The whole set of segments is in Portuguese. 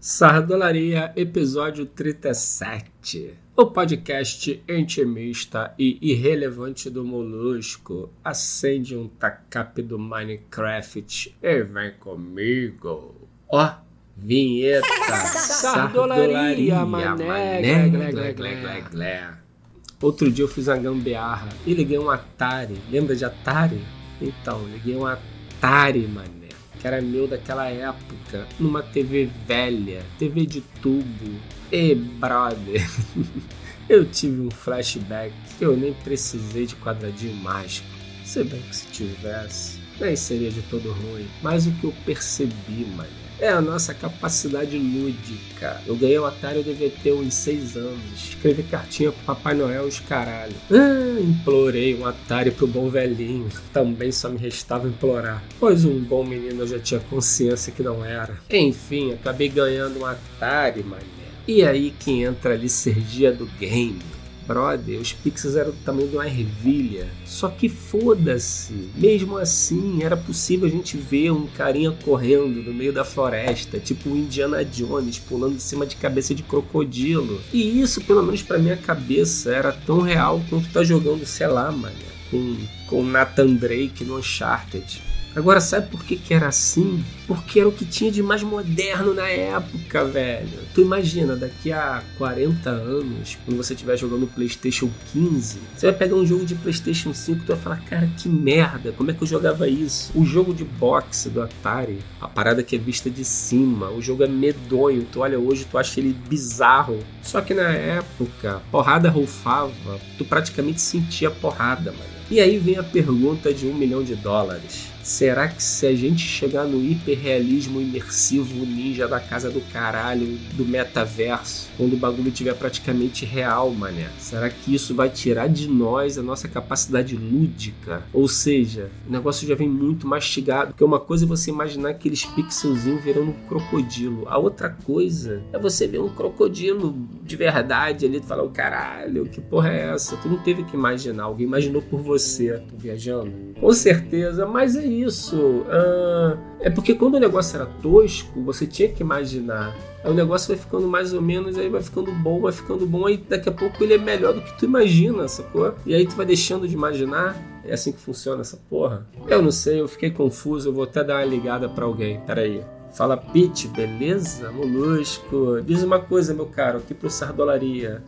Sardolaria, episódio 37. O podcast intimista e irrelevante do Molusco acende um tacape do Minecraft e vem comigo. Ó, vinheta. Sardolaria, mané. glé, glé, glé, glé, glé. Outro dia eu fiz uma gambiarra e liguei um Atari. Lembra de Atari? Então, liguei um Atari, mané que era meu daquela época, numa TV velha, TV de tubo. E brother, eu tive um flashback que eu nem precisei de quadradinho mágico. Se bem que se tivesse, nem seria de todo ruim. Mas o que eu percebi, mano, é a nossa capacidade lúdica. Eu ganhei o Atari, eu devia ter uns 6 anos. Escrevi cartinha pro Papai Noel os caralho. Ah, implorei um Atari pro bom velhinho. Também só me restava implorar. Pois um bom menino eu já tinha consciência que não era. Enfim, acabei ganhando um Atari, mané. E aí que entra a licergia do game brother, os pixels eram do tamanho de uma ervilha. Só que foda-se, mesmo assim era possível a gente ver um carinha correndo no meio da floresta, tipo o Indiana Jones pulando em cima de cabeça de crocodilo. E isso, pelo menos pra minha cabeça, era tão real quanto tá jogando, sei lá, mano, com, com Nathan Drake no Uncharted. Agora, sabe por que, que era assim? Porque era o que tinha de mais moderno na época, velho. Tu imagina, daqui a 40 anos, quando você estiver jogando PlayStation 15, você vai pegar um jogo de PlayStation 5 e tu vai falar, cara, que merda, como é que eu jogava isso? O jogo de boxe do Atari, a parada que é vista de cima, o jogo é medonho, tu olha hoje, tu acha ele bizarro. Só que na época, porrada rufava, tu praticamente sentia porrada, mano. E aí vem a pergunta de um milhão de dólares. Será que se a gente chegar no hiperrealismo imersivo ninja da casa do caralho, do metaverso, quando o bagulho tiver praticamente real, mané, será que isso vai tirar de nós a nossa capacidade lúdica? Ou seja, o negócio já vem muito mastigado, porque uma coisa é você imaginar aqueles pixelzinhos virando um crocodilo, a outra coisa é você ver um crocodilo de verdade ali, tu falar, o caralho, que porra é essa? Tu não teve que imaginar, alguém imaginou por você, tô viajando? Com certeza, mas é isso. Ah, é porque quando o negócio era tosco, você tinha que imaginar. Aí o negócio vai ficando mais ou menos, aí vai ficando bom, vai ficando bom, aí daqui a pouco ele é melhor do que tu imagina, sacou? E aí tu vai deixando de imaginar. É assim que funciona essa porra? Eu não sei, eu fiquei confuso, eu vou até dar uma ligada para alguém. Peraí. Fala, Pete, beleza? Molusco. Diz uma coisa, meu caro, aqui pro Sardolaria.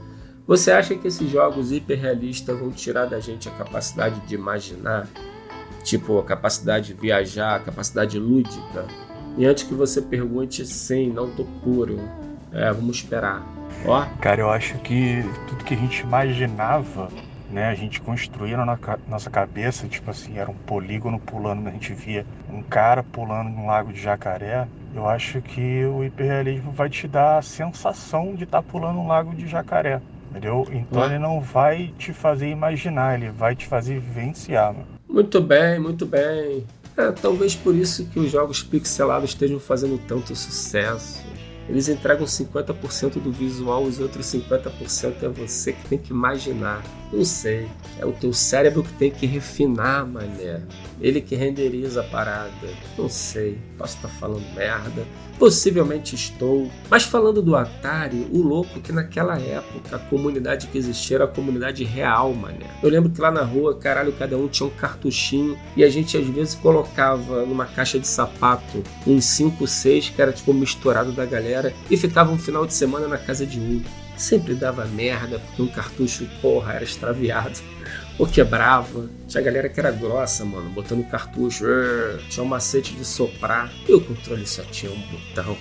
Você acha que esses jogos hiperrealistas vão tirar da gente a capacidade de imaginar? Tipo a capacidade de viajar, a capacidade lúdica. E antes que você pergunte, sim, não tô puro. É, vamos esperar. Ó. Cara, eu acho que tudo que a gente imaginava, né, a gente construía na nossa cabeça, tipo assim, era um polígono pulando, a gente via um cara pulando num lago de jacaré. Eu acho que o hiperrealismo vai te dar a sensação de estar tá pulando um lago de jacaré. Entendeu? Então ele não vai te fazer imaginar, ele vai te fazer vivenciar. Mano. Muito bem, muito bem. É, talvez por isso que os jogos pixelados estejam fazendo tanto sucesso. Eles entregam 50% do visual, os outros 50% é você que tem que imaginar. Não sei. É o teu cérebro que tem que refinar, mané. Ele que renderiza a parada. Não sei. Posso estar falando merda. Possivelmente estou. Mas falando do Atari, o louco é que naquela época a comunidade que existia era a comunidade real, mané. Eu lembro que lá na rua, caralho, cada um tinha um cartuchinho e a gente às vezes colocava numa caixa de sapato uns 5, 6 que era tipo misturado da galera e ficava um final de semana na casa de um sempre dava merda, porque um cartucho, porra, era extraviado ou quebrava. Tinha galera que era grossa, mano, botando cartucho, tinha um macete de soprar e o controle só tinha um botão.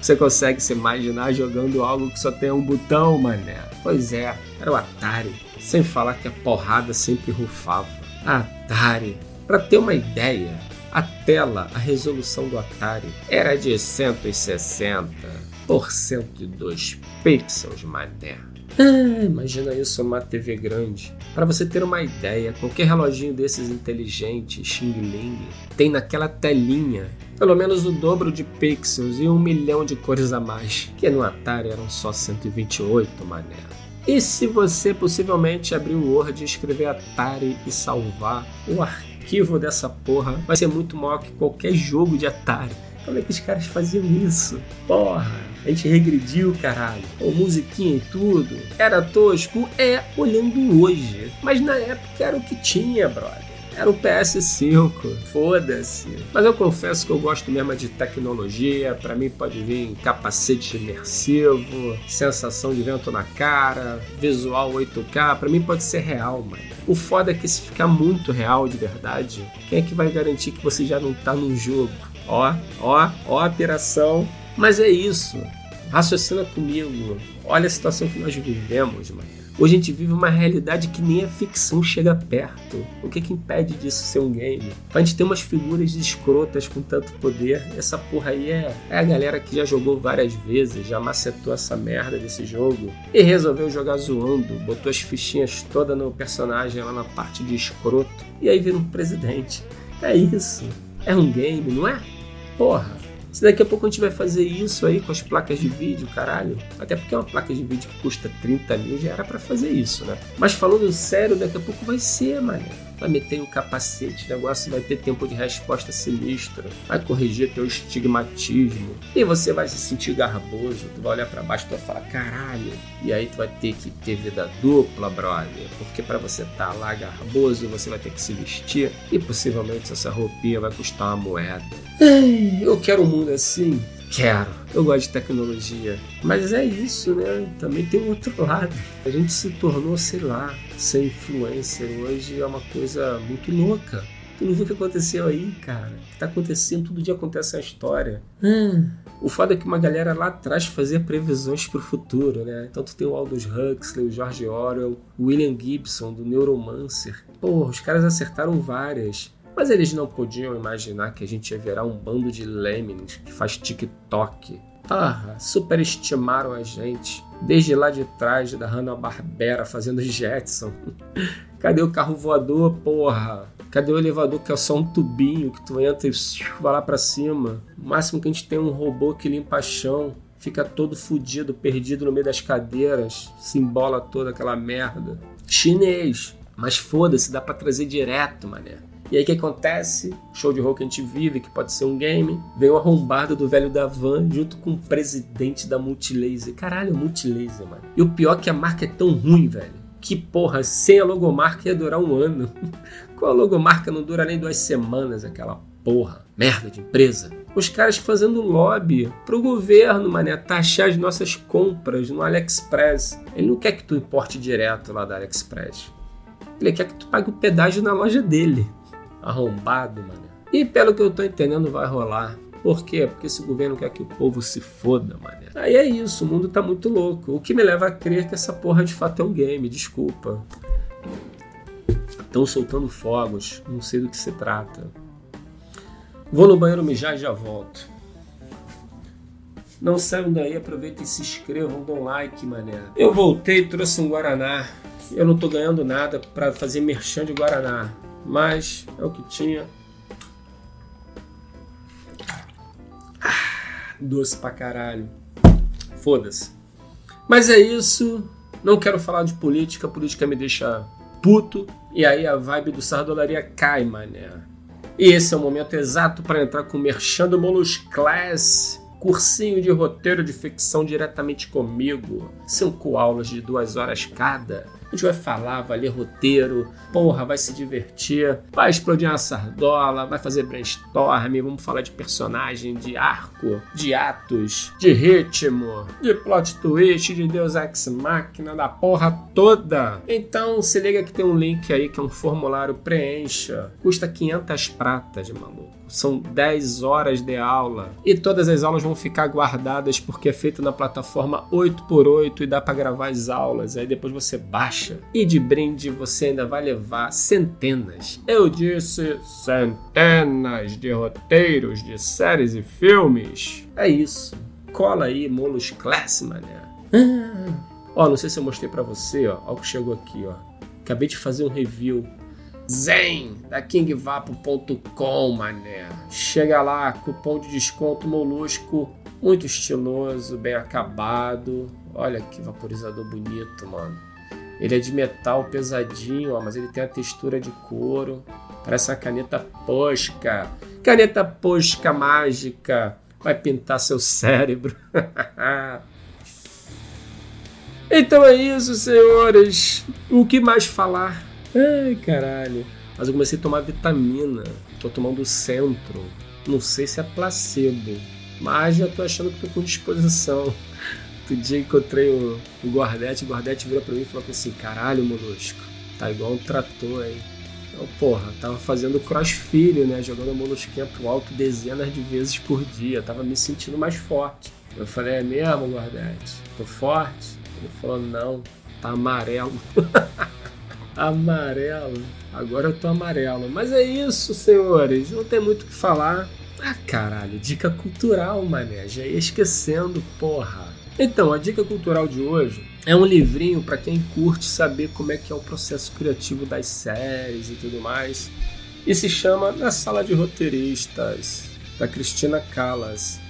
Você consegue se imaginar jogando algo que só tem um botão, mané? Pois é, era o Atari. Sem falar que a porrada sempre rufava. Atari. Para ter uma ideia, a tela, a resolução do Atari era de 160 por 102 pixels, mané. Ah, imagina isso uma TV grande. Para você ter uma ideia, qualquer reloginho desses inteligentes, Xing Ling, tem naquela telinha pelo menos o dobro de pixels e um milhão de cores a mais, que no Atari eram só 128, mané. E se você possivelmente abrir o Word e escrever Atari e salvar, o arquivo dessa porra vai ser muito maior que qualquer jogo de Atari. Como é que os caras faziam isso? Porra! A gente regrediu, caralho. Com musiquinha e tudo. Era tosco? É, olhando hoje. Mas na época era o que tinha, brother. Era o PS5, foda-se. Mas eu confesso que eu gosto mesmo de tecnologia. Para mim pode vir capacete imersivo, sensação de vento na cara, visual 8K. Para mim pode ser real, mano. O foda é que se ficar muito real de verdade, quem é que vai garantir que você já não tá num jogo? Ó, ó, ó a operação. Mas é isso. Raciocina comigo. Olha a situação que nós vivemos, mano. Hoje a gente vive uma realidade que nem a ficção chega perto. O que, que impede disso ser um game? A gente ter umas figuras escrotas com tanto poder. Essa porra aí é, é a galera que já jogou várias vezes, já macetou essa merda desse jogo e resolveu jogar zoando, botou as fichinhas todas no personagem lá na parte de escroto e aí vira um presidente. É isso. É um game, não é? Porra. Se daqui a pouco a gente vai fazer isso aí com as placas de vídeo, caralho. Até porque uma placa de vídeo que custa 30 mil já era para fazer isso, né? Mas falando sério, daqui a pouco vai ser, mano vai meter o capacete, o negócio vai ter tempo de resposta sinistro, vai corrigir teu estigmatismo, e você vai se sentir garboso, tu vai olhar para baixo e vai falar, caralho, e aí tu vai ter que ter vida dupla, brother, porque para você estar tá lá garboso, você vai ter que se vestir, e possivelmente essa roupinha vai custar uma moeda. Eu quero um mundo assim, Quero. Eu gosto de tecnologia. Mas é isso, né? Também tem um outro lado. A gente se tornou, sei lá, ser influencer hoje é uma coisa muito louca. Tu não viu o que aconteceu aí, cara? O que tá acontecendo? Todo dia acontece a história. Hum. O foda é que uma galera lá atrás fazia previsões pro futuro, né? Então tu tem o Aldous Huxley, o George Orwell, o William Gibson, do Neuromancer. Porra, os caras acertaram várias. Mas eles não podiam imaginar que a gente ia virar um bando de lemmings que faz TikTok. Ah, superestimaram a gente. Desde lá de trás da Hanna-Barbera fazendo Jetson. Cadê o carro voador, porra? Cadê o elevador que é só um tubinho que tu entra e vai lá pra cima? O máximo que a gente tem é um robô que limpa chão. Fica todo fudido, perdido no meio das cadeiras. Se embola toda aquela merda. Chinês. Mas foda-se, dá pra trazer direto, mané. E aí o que acontece? Show de rock que a gente vive, que pode ser um game, vem o arrombado do velho da van junto com o presidente da Multilaser. Caralho, Multilaser, mano. E o pior é que a marca é tão ruim, velho. Que porra, sem a logomarca ia durar um ano. Com a logomarca não dura nem duas semanas, aquela porra. Merda de empresa. Os caras fazendo lobby pro governo, mané, taxar as nossas compras no AliExpress. Ele não quer que tu importe direto lá da AliExpress. Ele quer que tu pague o pedágio na loja dele arrombado, mano. E pelo que eu tô entendendo, vai rolar. Por quê? Porque esse governo quer que o povo se foda, mano. Aí é isso, o mundo tá muito louco. O que me leva a crer que essa porra de fato é um game, desculpa. Estão soltando fogos, não sei do que se trata. Vou no banheiro mijar e já volto. Não saiam daí, aproveitem e se inscrevam, dão like, mané. Eu voltei trouxe um Guaraná. Eu não tô ganhando nada para fazer merchan de Guaraná mas é o que tinha. Ah, doce pra caralho. Foda-se. Mas é isso. Não quero falar de política, política me deixa puto. E aí a vibe do Sardolaria cai, mané. E esse é o momento exato para entrar com o Merchan do Molus Class cursinho de roteiro de ficção diretamente comigo. Cinco aulas de duas horas cada. A gente vai falar, vai ler roteiro, porra, vai se divertir, vai explodir uma sardola, vai fazer brainstorm, vamos falar de personagem, de arco, de atos, de ritmo, de plot twist, de Deus Ex Machina, da porra toda. Então se liga que tem um link aí que é um formulário, preencha. Custa 500 pratas, maluco. São 10 horas de aula e todas as aulas vão ficar guardadas porque é feito na plataforma 8x8 e dá para gravar as aulas. Aí depois você baixa e de brinde você ainda vai levar centenas. Eu disse centenas de roteiros de séries e filmes. É isso. Cola aí, Molos Class, mané. Ah. Ó, não sei se eu mostrei para você, ó. Olha o que chegou aqui, ó. Acabei de fazer um review Zen da kingvapo.com, mané. Chega lá, cupom de desconto molusco, muito estiloso, bem acabado. Olha que vaporizador bonito, mano. Ele é de metal pesadinho, ó, mas ele tem a textura de couro. Parece uma caneta posca. Caneta posca mágica vai pintar seu cérebro. então é isso, senhores. O que mais falar? Ai, caralho. Mas eu comecei a tomar vitamina. Tô tomando centro. Não sei se é placebo. Mas já tô achando que tô com disposição. Outro dia encontrei o, o Gordete. O Gordete virou pra mim e falou assim: Caralho, molusco. Tá igual um trator aí. Então, porra, tava fazendo crossfit, né? Jogando molusquinha pro alto dezenas de vezes por dia. Tava me sentindo mais forte. Eu falei: É mesmo, Gordete? Tô forte? Ele falou: Não, tá amarelo. amarelo. Agora eu tô amarelo. Mas é isso, senhores. Não tem muito o que falar. Ah, caralho, dica cultural, mané. Já ia esquecendo, porra. Então, a dica cultural de hoje é um livrinho para quem curte saber como é que é o processo criativo das séries e tudo mais. E se chama Na Sala de Roteiristas, da Cristina Callas.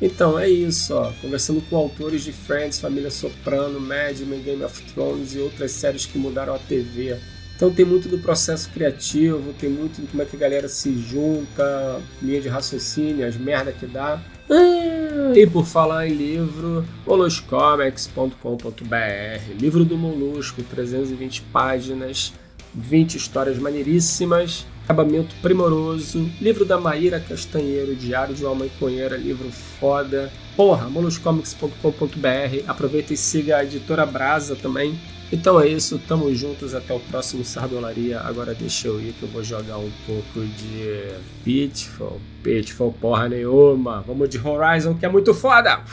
Então é isso, ó. Conversando com autores de Friends, Família Soprano, Mad Men, Game of Thrones e outras séries que mudaram a TV. Então tem muito do processo criativo, tem muito de como é que a galera se junta, linha de raciocínio, as merda que dá. Ah, e por falar em livro, moluscomics.com.br, livro do Molusco, 320 páginas, 20 histórias maneiríssimas, acabamento primoroso, livro da Maíra Castanheiro, Diário de uma Mãe Conheira, livro foda. Porra, moluscomics.com.br, aproveita e siga a editora Brasa também, então é isso, tamo juntos até o próximo Sardolaria. Agora deixa eu ir que eu vou jogar um pouco de Pitfall. Pitfall porra nenhuma. Vamos de Horizon que é muito foda!